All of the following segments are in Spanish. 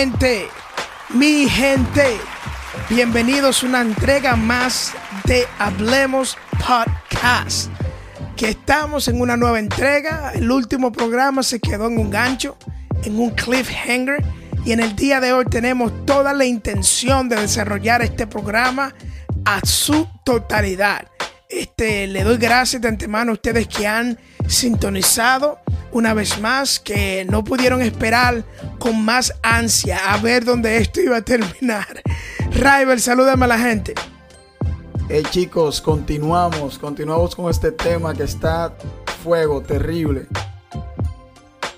Gente, mi gente, bienvenidos a una entrega más de Hablemos Podcast. Que estamos en una nueva entrega. El último programa se quedó en un gancho, en un cliffhanger. Y en el día de hoy tenemos toda la intención de desarrollar este programa a su totalidad. Este, le doy gracias de antemano a ustedes que han sintonizado una vez más, que no pudieron esperar con más ansia a ver dónde esto iba a terminar. Rival, salúdame a la gente. Hey chicos, continuamos, continuamos con este tema que está fuego, terrible.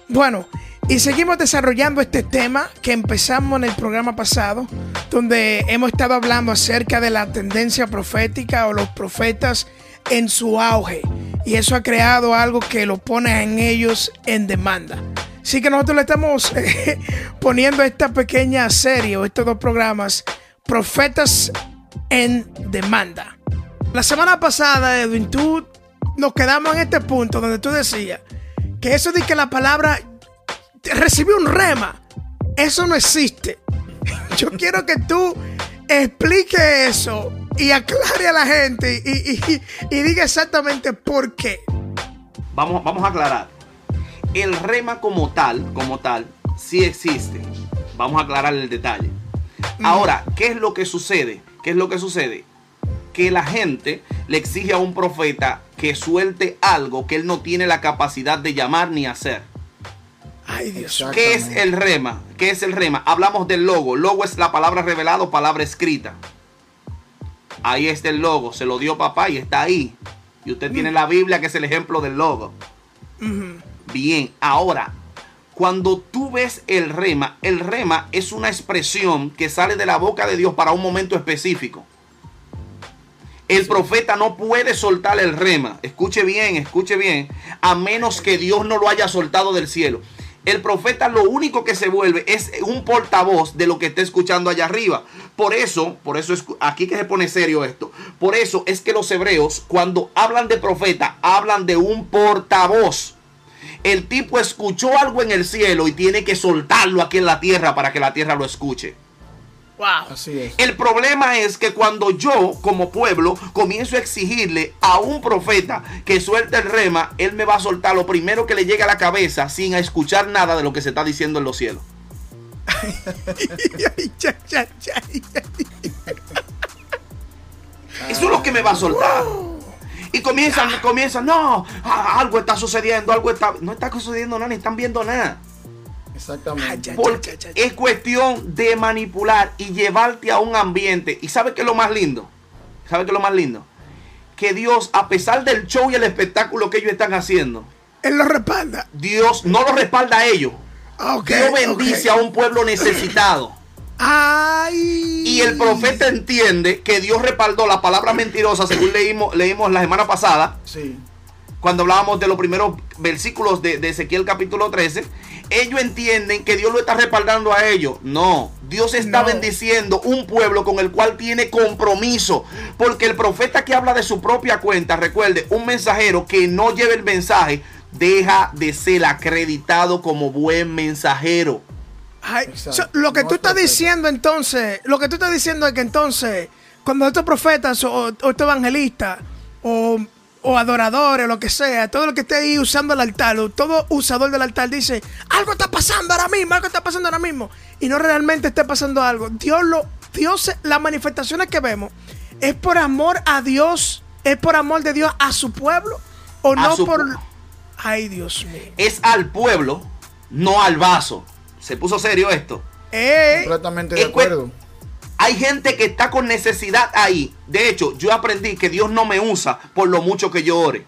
Bueno, y seguimos desarrollando este tema que empezamos en el programa pasado, donde hemos estado hablando acerca de la tendencia profética o los profetas en su auge. Y eso ha creado algo que lo pone en ellos en demanda. Así que nosotros le estamos eh, poniendo esta pequeña serie o estos dos programas, Profetas en Demanda. La semana pasada, Edwin, tú nos quedamos en este punto donde tú decías que eso de que la palabra recibió un rema, eso no existe. Yo quiero que tú expliques eso y aclare a la gente y, y- y diga exactamente por qué. Vamos, vamos a aclarar. El rema como tal, como tal, sí existe. Vamos a aclarar el detalle. Ahora, ¿qué es lo que sucede? ¿Qué es lo que sucede? Que la gente le exige a un profeta que suelte algo que él no tiene la capacidad de llamar ni hacer. Ay, Dios. ¿Qué es el rema? ¿Qué es el rema? Hablamos del logo. Logo es la palabra revelada o palabra escrita. Ahí está el logo. Se lo dio papá y está ahí. Y usted tiene la Biblia que es el ejemplo del logo. Bien, ahora, cuando tú ves el rema, el rema es una expresión que sale de la boca de Dios para un momento específico. El profeta no puede soltar el rema. Escuche bien, escuche bien. A menos que Dios no lo haya soltado del cielo. El profeta lo único que se vuelve es un portavoz de lo que está escuchando allá arriba. Por eso, por eso es aquí que se pone serio esto. Por eso es que los hebreos cuando hablan de profeta hablan de un portavoz. El tipo escuchó algo en el cielo y tiene que soltarlo aquí en la tierra para que la tierra lo escuche. Wow. Así es. El problema es que cuando yo, como pueblo, comienzo a exigirle a un profeta que suelte el rema, él me va a soltar lo primero que le llegue a la cabeza sin escuchar nada de lo que se está diciendo en los cielos. Eso es lo que me va a soltar. Y comienzan, comienzan, no, algo está sucediendo, algo está, no está sucediendo nada, ni están viendo nada. Exactamente. Ay, ya, Porque ya, ya, ya. es cuestión de manipular y llevarte a un ambiente. ¿Y sabe qué es lo más lindo? ¿Sabe qué es lo más lindo? Que Dios, a pesar del show y el espectáculo que ellos están haciendo, Él lo respalda. Dios no lo respalda a ellos. Ah, Dios bendice a un pueblo necesitado. Ay. Y el profeta entiende que Dios respaldó la palabra mentirosa, según leímos, leímos la semana pasada, Sí. Cuando hablábamos de los primeros versículos de, de Ezequiel capítulo 13, ellos entienden que Dios lo está respaldando a ellos. No, Dios está No. bendiciendo un pueblo con el cual tiene compromiso. Porque el profeta que habla de su propia cuenta, recuerde, un mensajero que no lleve el mensaje, deja de ser acreditado como buen mensajero. Ay, Exacto. so, lo que tú es estás diciendo entonces, lo que tú estás diciendo es que entonces, cuando estos profetas o, o estos evangelistas o, o adoradores, lo que sea, todo lo que esté ahí usando el altar, o todo usador del altar dice, algo está pasando ahora mismo, algo está pasando ahora mismo, y no realmente está pasando algo. Dios lo, Dios, las manifestaciones que vemos, es por amor a Dios, es por amor de Dios a su pueblo, o A no por... pu- Ay, Dios mío. Es al pueblo, no al vaso. Se puso serio esto. Eh, Completamente de acuerdo. Hay gente que está con necesidad ahí. De hecho, yo aprendí que Dios no me usa por lo mucho que yo ore.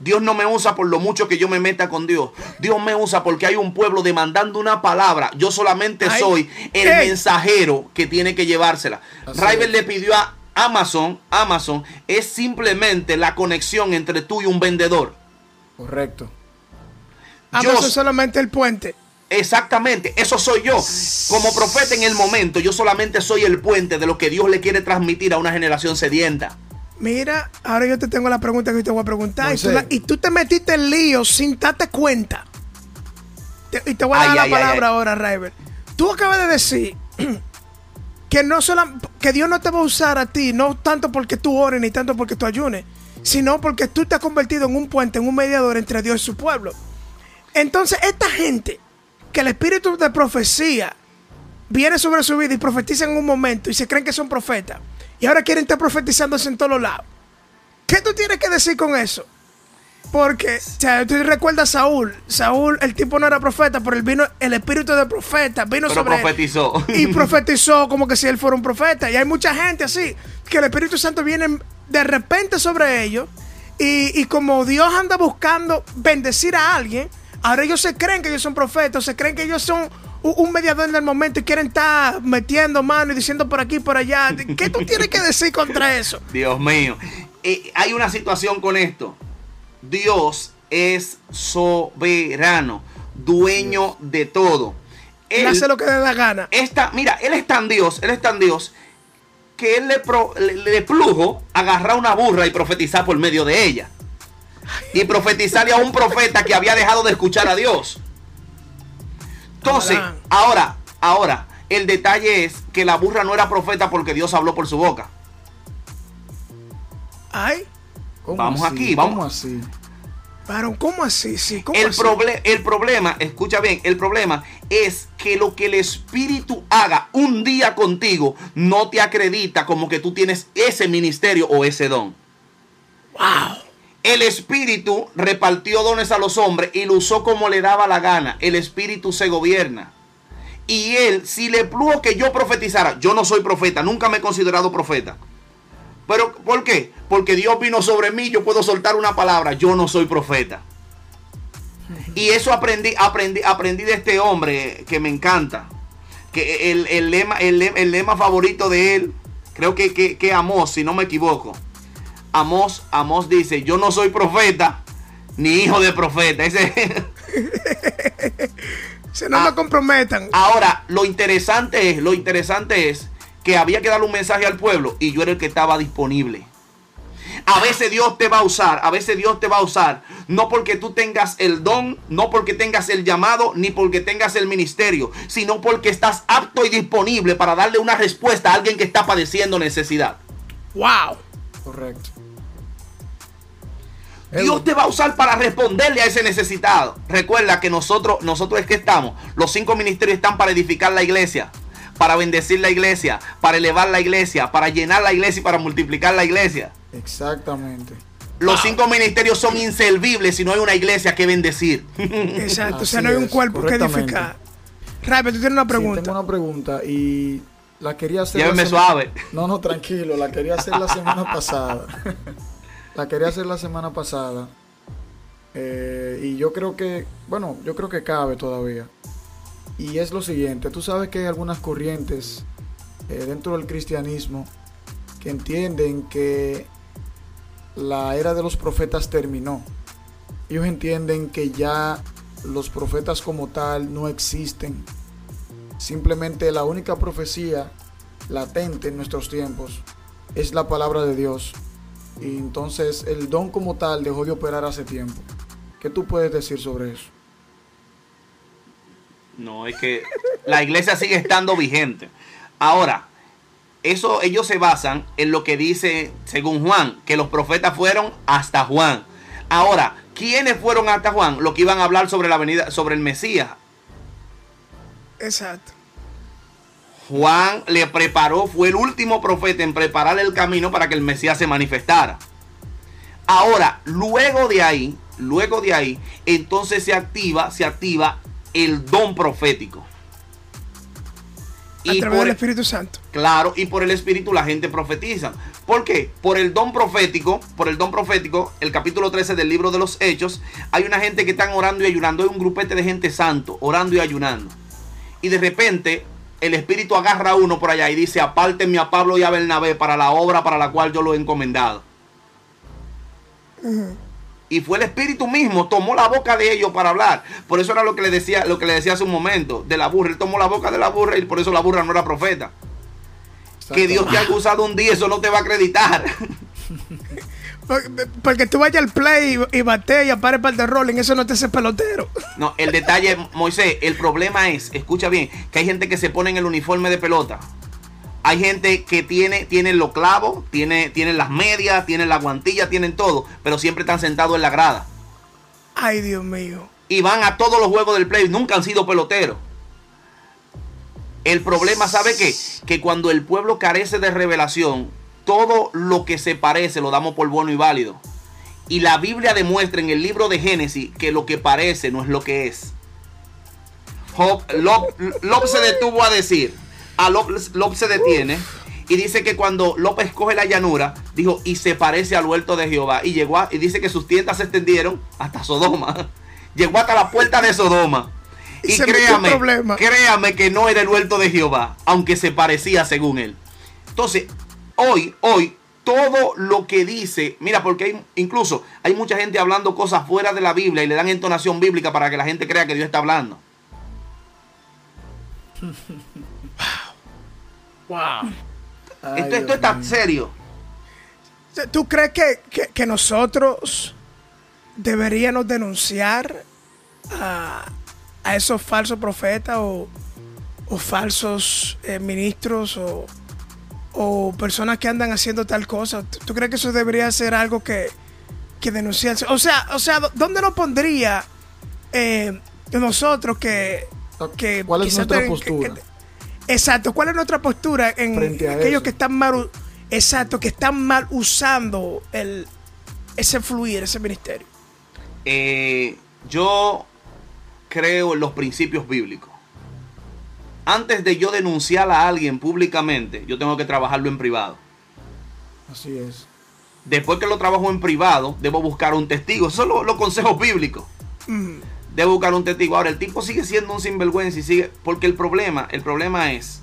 Dios no me usa por lo mucho que yo me meta con Dios. Dios me usa porque hay un pueblo demandando una palabra. Yo solamente soy el mensajero que tiene que llevársela. Rival le pidió a Amazon, Amazon es simplemente la conexión entre tú y un vendedor. Correcto. Amazon es solamente el puente. Exactamente, eso soy yo. Como profeta en el momento, yo solamente soy el puente de lo que Dios le quiere transmitir a una generación sedienta. Mira, ahora yo te tengo la pregunta que te voy a preguntar. y, tú te metiste en lío sin darte cuenta. y te voy a dar la palabra ahora, River. Tú acabas de decir que no solo, que Dios no te va a usar a ti, no tanto porque tú ores ni tanto porque tú ayunes, sino porque tú te has convertido en un puente, en un mediador entre Dios y su pueblo. Entonces, esta gente que el espíritu de profecía viene sobre su vida y profetiza en un momento y se creen que son profetas y ahora quieren estar profetizándose en todos lados. ¿Qué tú tienes que decir con eso? Porque, o sea, tú recuerdas a Saúl. Saúl, el tipo no era profeta, pero él vino, el espíritu de profeta vino pero sobre profetizó. y profetizó como que si él fuera un profeta. Y hay mucha gente así, que el Espíritu Santo viene de repente sobre ellos. Y, y como Dios anda buscando bendecir a alguien, ahora ellos se creen que ellos son profetas, se creen que ellos son un mediador en el momento y quieren estar metiendo mano y diciendo por aquí por allá. ¿Qué tú tienes que decir contra eso? Dios mío. Eh, hay una situación con esto. Dios es soberano, dueño de todo. Él, hace lo que le da la gana. Esta, mira, él es tan Dios, él es tan Dios que él le, le, plujo agarrar una burra y profetizar por medio de ella. Y profetizarle a un profeta que había dejado de escuchar a Dios. Entonces, ahora, ahora, el detalle es que la burra no era profeta porque Dios habló por su boca. Ay. vamos aquí, vamos. así? Pero, ¿cómo así? Sí, el, el problema, escucha bien, el problema es que lo que el Espíritu haga un día contigo no te acredita como que tú tienes ese ministerio o ese don. ¡Wow! El Espíritu repartió dones a los hombres y lo usó como le daba la gana. El Espíritu se gobierna. Y él, si le plugo que yo profetizara, yo no soy profeta, nunca me he considerado profeta. Pero, ¿por qué? Porque Dios vino sobre mí, yo puedo soltar una palabra, yo no soy profeta. Y eso aprendí, aprendí, aprendí de este hombre que me encanta. Que el, lema, el, lema favorito de él, creo que, que, que si no me equivoco Amos, Amos dice, yo no soy profeta ni hijo de profeta. Ese... Se no me ah, comprometan. Ahora, lo interesante es, lo interesante es que había que darle un mensaje al pueblo y yo era el que estaba disponible. A veces Dios te va a usar, a veces Dios te va a usar, no porque tú tengas el don, no porque tengas el llamado, ni porque tengas el ministerio, sino porque estás apto y disponible para darle una respuesta a alguien que está padeciendo necesidad. ¡Wow! Correcto. Dios te va a usar para responderle a ese necesitado. Recuerda que nosotros, nosotros es que estamos. Los cinco ministerios están para edificar la iglesia, para bendecir la iglesia, para elevar la iglesia, para llenar la iglesia y para multiplicar la iglesia. Exactamente. Los cinco ministerios son inservibles si no hay una iglesia que bendecir. Exacto, o sea, no hay un cuerpo que edificar. Rabe, tú tienes una pregunta. tengo una pregunta y la quería hacer. Lléveme suave. No, no, tranquilo, la quería hacer la semana pasada. La quería hacer la semana pasada. Eh, y yo creo que, bueno, yo creo que cabe todavía. Y es lo siguiente, tú sabes que hay algunas corrientes eh, dentro del cristianismo que entienden que la era de los profetas terminó. Ellos entienden que ya los profetas como tal no existen. Simplemente la única profecía latente en nuestros tiempos es la palabra de Dios y entonces el don como tal dejó de operar hace tiempo. ¿Qué tú puedes decir sobre eso? No, es que la iglesia sigue estando vigente. Ahora, eso ellos se basan en lo que dice, según Juan, que los profetas fueron hasta Juan. Ahora, ¿quiénes fueron hasta Juan? Lo que iban a hablar sobre la venida, sobre el Mesías. Exacto. Juan le preparó, fue el último profeta en preparar el camino para que el Mesías se manifestara. Ahora, luego de ahí, luego de ahí, entonces se activa, se activa el don profético. a través del Espíritu Santo. Claro, y por el Espíritu la gente profetiza. ¿Por qué? Por el don profético, por el don profético, el capítulo 13 del libro de los Hechos, hay una gente que están orando y ayunando, hay un grupete de gente santo, orando y ayunando. Y de repente el Espíritu agarra a uno por allá y dice, apártenme a Pablo y a Bernabé para la obra para la cual yo lo he encomendado. Y fue el Espíritu mismo, tomó la boca de ellos para hablar. Por eso era lo que le decía, lo que le decía hace un momento, de la burra. Él tomó la boca de la burra y por eso la burra no era profeta. Que Dios te haya usado un día, eso no te va a acreditar. Porque tú vayas al play y, bate y apare para el de rolling, eso no te hace pelotero. No, el detalle, Moisés, el problema es, escucha bien, que hay gente que se pone en el uniforme de pelota. Hay gente que tiene, tiene los clavos, tiene, tienen las medias, tienen la guantilla, tienen todo, pero siempre están sentados en la grada. Ay, Dios mío. Y van a todos los juegos del play, nunca han sido peloteros. El problema, ¿sabe qué? Que cuando el pueblo carece de revelación, todo lo que se parece lo damos por bueno y válido. Y la Biblia demuestra en el libro de Génesis que lo que parece no es lo que es. Job, se detuvo a decir, a Lob, se detiene y dice que cuando López escoge la llanura, dijo, y se parece al huerto de Jehová. Y llegó y dice que sus tiendas se extendieron hasta Sodoma. Llegó hasta la puerta de Sodoma. Y, créame, créame que no era el huerto de Jehová, aunque se parecía según él. Entonces, hoy, hoy, todo lo que dice, mira, porque hay, incluso hay mucha gente hablando cosas fuera de la Biblia y le dan entonación bíblica para que la gente crea que Dios está hablando. wow. esto, esto está serio. ¿Tú crees que, nosotros deberíamos denunciar a, esos falsos profetas o, falsos eh, ministros o o personas que andan haciendo tal cosa. ¿Tú crees que eso debería ser algo que, que denunciarse? O sea, o sea, ¿dónde nos pondría eh, nosotros que, que ¿Cuál es nuestra postura? exacto, ¿cuál es nuestra postura en aquellos que están mal, exacto, que están mal usando el, ese fluir, ese ministerio? Eh, yo creo en los principios bíblicos antes de yo denunciar a alguien públicamente, yo tengo que trabajarlo en privado. Así es. Después que lo trabajo en privado, debo buscar un testigo. Eso son los, consejos bíblicos. Mm. Debo buscar un testigo. Ahora, el tipo sigue siendo un sinvergüenza y sigue. Porque el problema, el problema es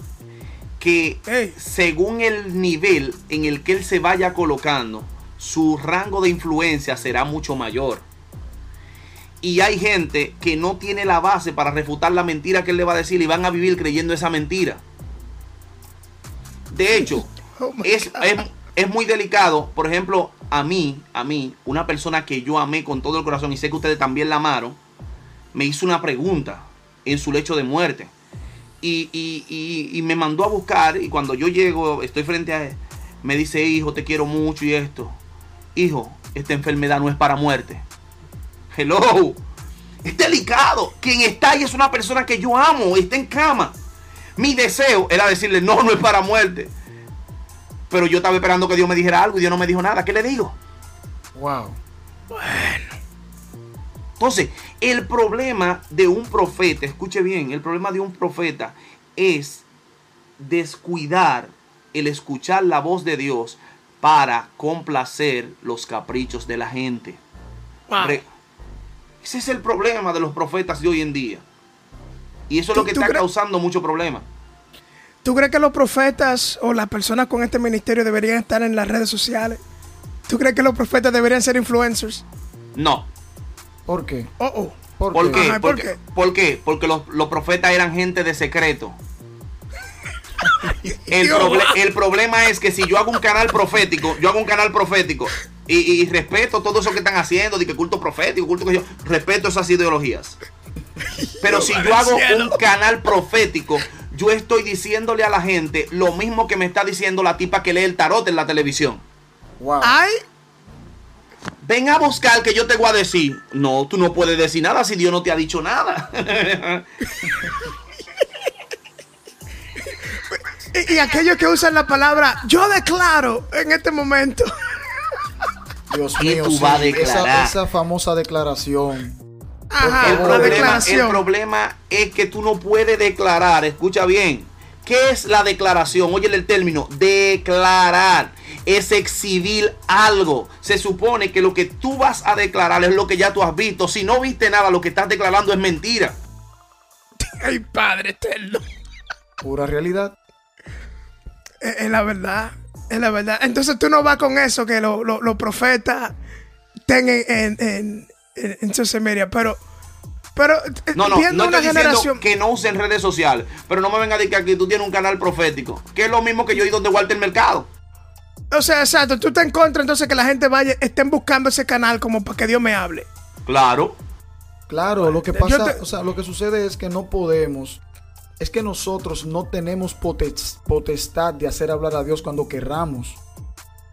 que según el nivel en el que él se vaya colocando, su rango de influencia será mucho mayor. Y hay gente que no tiene la base para refutar la mentira que él le va a decir y van a vivir creyendo esa mentira. De hecho, oh es, es, muy delicado. Por ejemplo, a mí, a mí, una persona que yo amé con todo el corazón y sé que ustedes también la amaron, me hizo una pregunta en su lecho de muerte. Y, y me mandó a buscar y cuando yo llego, estoy frente a él, me dice, hijo, te quiero mucho y esto. Hijo, esta enfermedad no es para muerte Hello. Es delicado. Quien está ahí es una persona que yo amo, está en cama. Mi deseo era decirle, no, no es para muerte. Pero yo estaba esperando que Dios me dijera algo y Dios no me dijo nada. ¿Qué le digo? Wow. Bueno. Entonces, el problema de un profeta, escuche bien, el problema de un profeta es descuidar el escuchar la voz de Dios para complacer los caprichos de la gente. Ese es el problema de los profetas de hoy en día. Y eso es lo que está causando mucho problema. ¿Tú crees que los profetas o las personas con este ministerio deberían estar en las redes sociales? ¿Tú crees que los profetas deberían ser influencers? No. ¿Por qué? Oh, oh. ¿Por, qué? ¿Por, qué? Porque los, profetas eran gente de secreto. El, el, problema es que si yo hago un canal profético, yo hago un canal profético y, respeto todo eso que están haciendo, de que culto profético, culto que yo, respeto esas ideologías. Pero si yo hago un canal profético, yo estoy diciéndole a la gente lo mismo que me está diciendo la tipa que lee el tarot en la televisión. Wow. Ay. Ven a buscar que yo te voy a decir. No, tú no puedes decir nada si Dios no te ha dicho nada. y, y aquellos que usan la palabra yo declaro en este momento. Dios mío, tú vas a declarar? Esa, famosa declaración. el, problema, el problema es que tú no puedes declarar, escucha bien, ¿Qué es la declaración? Oye el término, declarar. Es exhibir algo. Se supone que lo que tú vas a declarar es lo que ya tú has visto. Si no viste nada, lo que estás declarando es mentira. Ay, Padre eterno. Pura realidad. Es, es la verdad. Es la verdad. Entonces tú no vas con eso que los lo, los profetas tengan en, en, en, en social media. Pero, pero eh, No, no, viendo no una estoy generación. diciendo que no usen redes sociales. Pero no me venga a decir que aquí tú tienes un canal profético. Que es lo mismo que yo he ido de Walter Mercado. O sea, exacto. Tú estás en contra entonces que la gente vaya, estén buscando ese canal como para que Dios me hable. Claro. Claro, lo que pasa, te- o sea, lo que sucede es que no podemos, es que nosotros no tenemos potes- potestad de hacer hablar a Dios cuando querramos.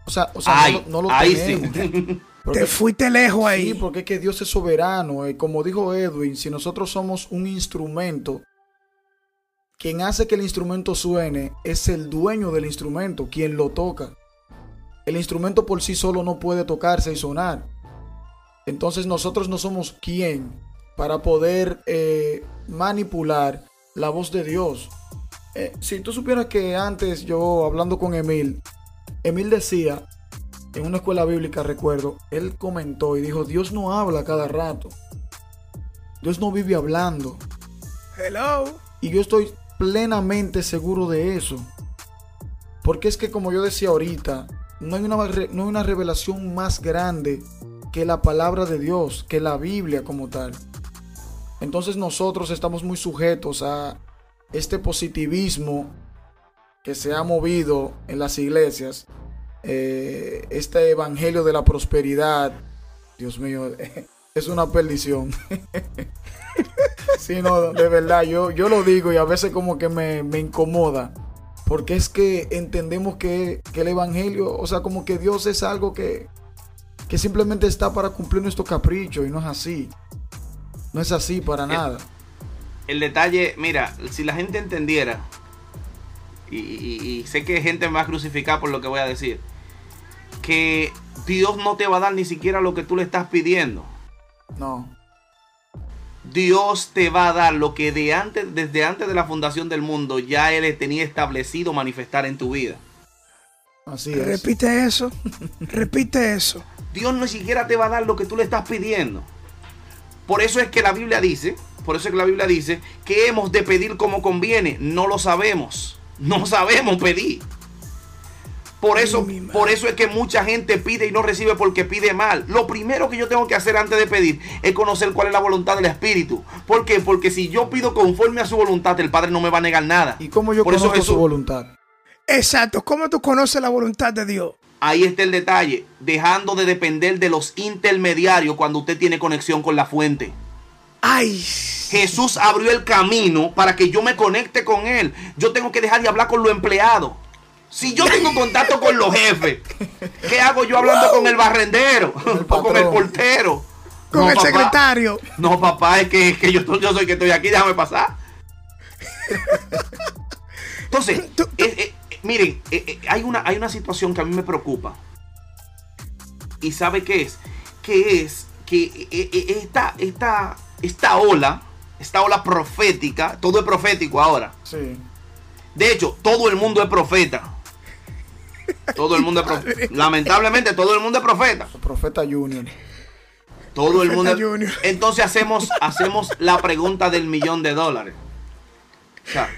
O sea, o sea no Ay, lo- no, lo ahí tenemos. sí. Porque- Te fuiste lejos ahí. Sí, porque es que Dios es soberano. eh, como dijo Edwin, si nosotros somos un instrumento, quien hace que el instrumento suene es el dueño del instrumento, quien lo toca. El instrumento por sí solo no puede tocarse y sonar. Entonces nosotros no somos quien para poder eh, manipular la voz de Dios. Eh, si tú supieras que antes yo hablando con Emil, Emil decía, en una escuela bíblica recuerdo, él comentó y dijo, Dios no habla cada rato. Dios no vive hablando. Hello. Y yo estoy plenamente seguro de eso. Porque es que como yo decía ahorita, no hay una, no hay una revelación más grande que la palabra de Dios, que la Biblia como tal. Entonces nosotros estamos muy sujetos a este positivismo que se ha movido en las iglesias, eh, este evangelio de la prosperidad, Dios mío, es una perdición. Sí, no, de verdad, yo, yo lo digo y a veces como que me, me incomoda. Porque es que entendemos que, que el Evangelio, o sea, como que Dios es algo que, que simplemente está para cumplir nuestro capricho y no es así. No es así para nada. El detalle, mira, si la gente entendiera, y, y- y sé que gente me va a crucificar por lo que voy a decir, que Dios no te va a dar ni siquiera lo que tú le estás pidiendo. No. Dios te va a dar lo que de antes, desde antes de la fundación del mundo ya Él tenía establecido manifestar en tu vida. Así es. Repite eso. Repite eso. Dios ni siquiera te va a dar lo que tú le estás pidiendo. Por eso es que la Biblia dice, por eso es que la Biblia dice que hemos de pedir como conviene. No lo sabemos. No sabemos pedir. Por eso, por eso es que mucha gente pide y no recibe porque pide mal. Lo primero que yo tengo que hacer antes de pedir es conocer cuál es la voluntad del Espíritu. ¿Por qué? Porque si yo pido conforme a su voluntad, el Padre no me va a negar nada. ¿Y cómo yo Por eso conozco su Jesús- voluntad? Exacto. ¿Cómo tú conoces la voluntad de Dios? Ahí está el detalle, dejando de depender de los intermediarios cuando usted tiene conexión con la fuente. Ay. Jesús abrió el camino para que yo me conecte con Él. Yo tengo que dejar de hablar con los empleados. Si yo tengo contacto con los jefes, ¿qué hago yo hablando con el barrendero? el o con el portero. Con No, el papá. secretario. No, papá, es que, es que yo, yo soy que estoy aquí, déjame pasar. Entonces, eh, miren, eh, eh, hay, una, hay una situación que a mí me preocupa. ¿Y sabe qué es? Que es que eh, esta, esta, esta ola, esta ola profética, todo es profético ahora. Sí. De hecho, todo el mundo es profeta. Todo el mundo es profeta. Lamentablemente, todo el mundo es profeta. Profeta Junior. Todo el mundo. Junior. Entonces hacemos, hacemos la pregunta del millón de dólares. O sea,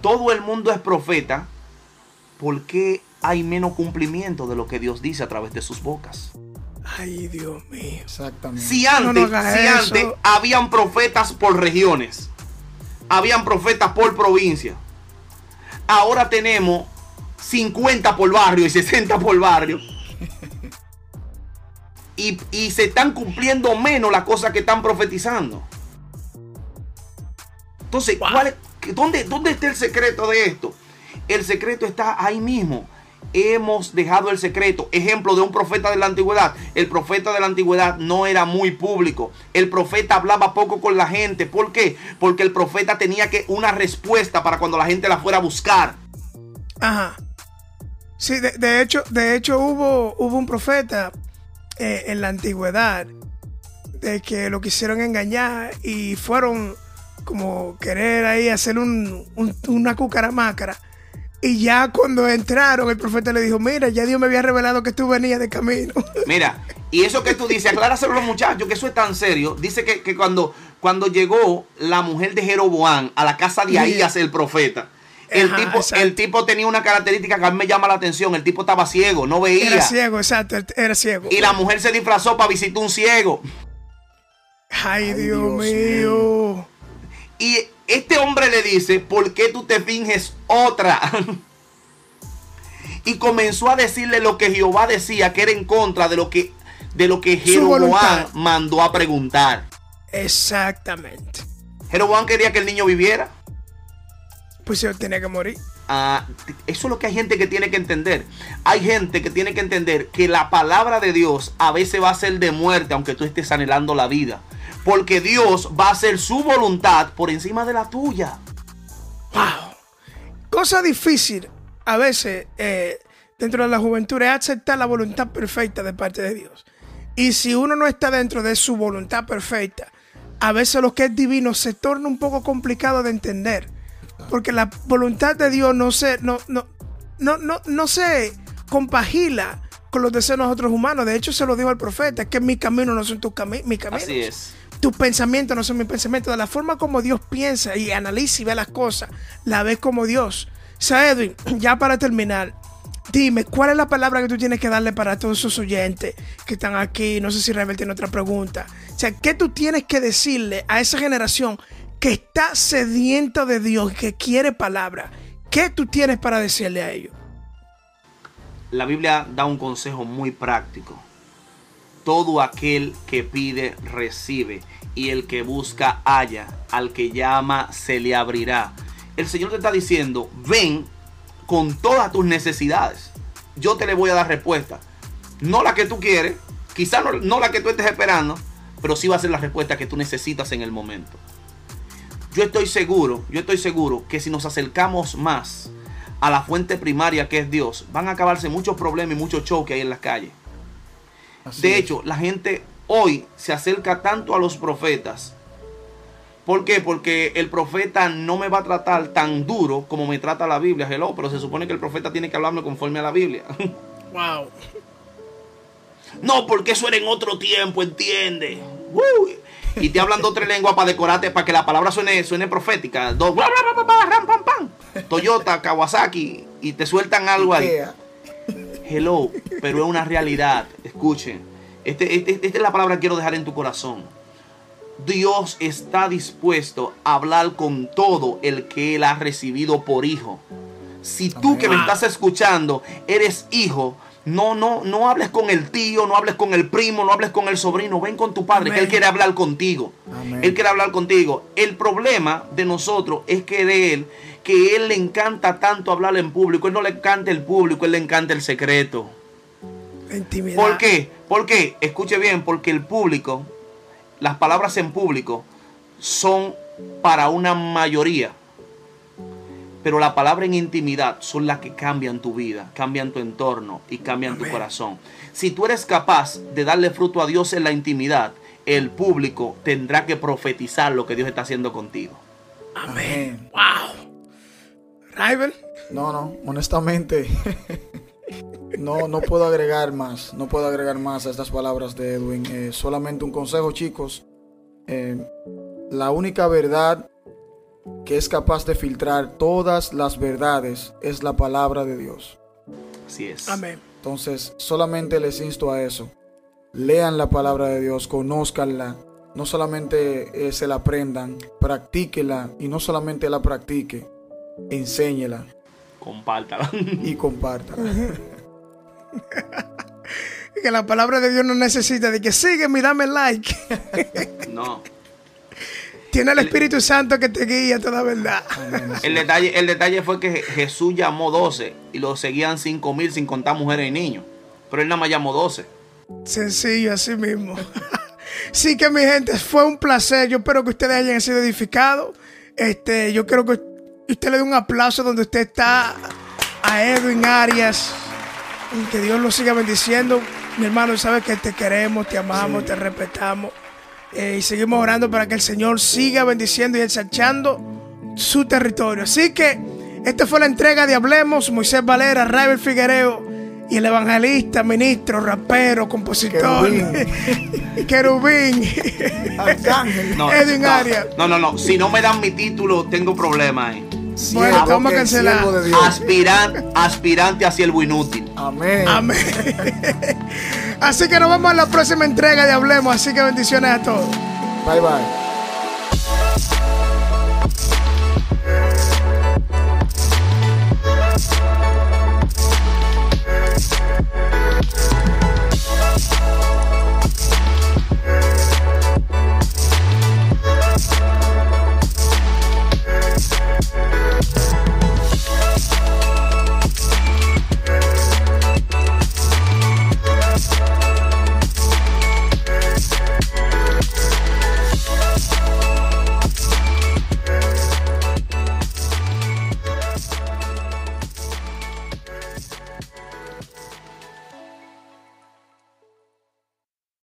todo el mundo es profeta. ¿Por qué hay menos cumplimiento de lo que Dios dice a través de sus bocas? Ay, Dios mío. Exactamente. Si antes, No, si antes habían profetas por regiones, habían profetas por provincia. Ahora tenemos 50 por barrio y 60 por barrio. Y, y se están cumpliendo menos las cosas que están profetizando. Entonces, ¿cuál es- dónde, ¿dónde está el secreto de esto? El secreto está ahí mismo. Hemos dejado el secreto. Ejemplo de un profeta de la antigüedad. El profeta de la antigüedad no era muy público. El profeta hablaba poco con la gente. ¿Por qué? Porque el profeta tenía que una respuesta para cuando la gente la fuera a buscar. Ajá. Sí, de, hecho, de hecho hubo, hubo un profeta eh, en la antigüedad de que lo quisieron engañar y fueron como querer ahí hacer un, un- una cucaramácara. Y ya cuando entraron, el profeta le dijo, mira, ya Dios me había revelado que tú venías de camino. Mira, y eso que tú dices, acláraselo a los muchachos, que eso es tan serio. Dice que, que cuando, cuando llegó la mujer de Jeroboam a la casa de Ahías, el profeta, el, Ajá, tipo, exacto. el tipo tenía una característica que a mí me llama la atención. El tipo estaba ciego, no veía. Era ciego, exacto, era ciego. Y la mujer se disfrazó para visitar un ciego. Ay, Ay, Dios, Dios mío. Y este hombre le dice, ¿por qué tú te finges otra? y comenzó a decirle lo que Jehová decía, que era en contra de lo que, de lo que. Jeroboam mandó a preguntar. Exactamente. Jeroboam quería que el niño viviera. Pues yo tenía que morir. Ah, eso es lo que hay gente que tiene que entender. Hay gente que tiene que entender que la palabra de Dios a veces va a ser de muerte, aunque tú estés anhelando la vida. Porque Dios va a hacer su voluntad por encima de la tuya. Wow. Cosa difícil a veces eh, dentro de la juventud es aceptar la voluntad perfecta de parte de Dios. Y si uno no está dentro de su voluntad perfecta, a veces lo que es divino se torna un poco complicado de entender. Porque la voluntad de Dios no se, no, no, no, no, no se compagila con los deseos de nosotros humanos. De hecho, se lo dijo al profeta, que mis caminos no son tus cami mis caminos. Así es. Tus pensamientos no son mis pensamientos. De la forma como Dios piensa y analiza y ve las cosas, la ves como Dios. O sea, Edwin, ya para terminar, dime, ¿cuál es la palabra que tú tienes que darle para todos esos oyentes que están aquí? No sé si Rebel tiene otra pregunta. O sea, ¿qué tú tienes que decirle a esa generación que está sedienta de Dios, que quiere palabra? ¿Qué tú tienes para decirle a ellos? La Biblia da un consejo muy práctico. Todo aquel que pide, recibe. Y el que busca, halla. Al que llama, se le abrirá. El Señor te está diciendo, ven con todas tus necesidades. Yo te le voy a dar respuesta. No la que tú quieres, quizá no, la que tú estés esperando, pero sí va a ser la respuesta que tú necesitas en el momento. Yo estoy seguro, yo estoy seguro que si nos acercamos más a la fuente primaria que es Dios, van a acabarse muchos problemas y muchos choques ahí en las calles. Así De es. hecho, la gente hoy se acerca tanto a los profetas. ¿Por qué? Porque el profeta no me va a tratar tan duro como me trata la Biblia, hello, pero se supone que el profeta tiene que hablarme conforme a la Biblia. Wow. No, porque eso era en otro tiempo, entiende. Uy. Y te hablan dos o tres lenguas para decorarte, para que la palabra suene, suene profética. Dos, bla, bla, bla, bla, bla, ram, pam, pam. Toyota, Kawasaki, y te sueltan algo ahí. Ikea. Hello, pero es una realidad. Escuchen, este, este- esta es la palabra que quiero dejar en tu corazón. Dios está dispuesto a hablar con todo el que Él ha recibido por hijo. Si tú que me estás escuchando eres hijo, no, no, no hables con el tío, no hables con el primo, no hables con el sobrino, ven con tu padre, que. Él quiere hablar contigo. Amén. Él quiere hablar contigo. El problema de nosotros es que de Él, que Él le encanta tanto hablar en público, Él no le encanta el público, Él le encanta el secreto. La intimidad. ¿Por qué? ¿Por qué? Escuche bien, porque el público, las palabras en público son para una mayoría. Pero la palabra en intimidad son las que cambian tu vida, cambian tu entorno y cambian tu corazón. Si tú eres capaz de darle fruto a Dios en la intimidad, el público tendrá que profetizar lo que Dios está haciendo contigo. Amén. Wow. Rival. No, no, honestamente. No, no puedo agregar más. No puedo agregar más a estas palabras de Edwin. Eh, solamente un consejo, chicos. Eh, la única verdad que es capaz de filtrar todas las verdades es la palabra de Dios. Así es. Amén. Entonces, solamente les insto a eso. Lean la palabra de Dios, conózcanla. No solamente eh, se la aprendan, practíquela y no solamente la practique, enséñela Compártala. y compártala. Que la palabra de Dios no necesita de que sígueme y dame like. no. Tiene el Espíritu Santo que te guía a toda verdad. El detalle, el detalle fue que Jesús llamó 12 y lo seguían 5 mil sin contar mujeres y niños. Pero él nada más llamó 12. Sencillo, así mismo. Sí que mi gente, fue un placer. Yo espero que ustedes hayan sido edificados. Este, yo quiero que usted le dé un aplauso donde usted está a Edwin Arias. Y que Dios lo siga bendiciendo. Mi hermano, sabes que te queremos, te amamos, te respetamos. Eh, y seguimos orando para que el Señor siga bendiciendo y ensanchando su territorio. Así que esta fue la entrega de Hablemos, Moisés Valera, Raibel Figuereo y el evangelista, ministro, rapero, compositor, querubín, no, Edwin no, Arias. No, no, no. Si no me dan mi título, tengo problemas. Eh. Bueno, vamos a cancelar. Aspirante, aspirante a siervo inútil. Amén. Amén. Así que nos vemos en la próxima entrega de Hablemos. Así que bendiciones a todos. Bye bye.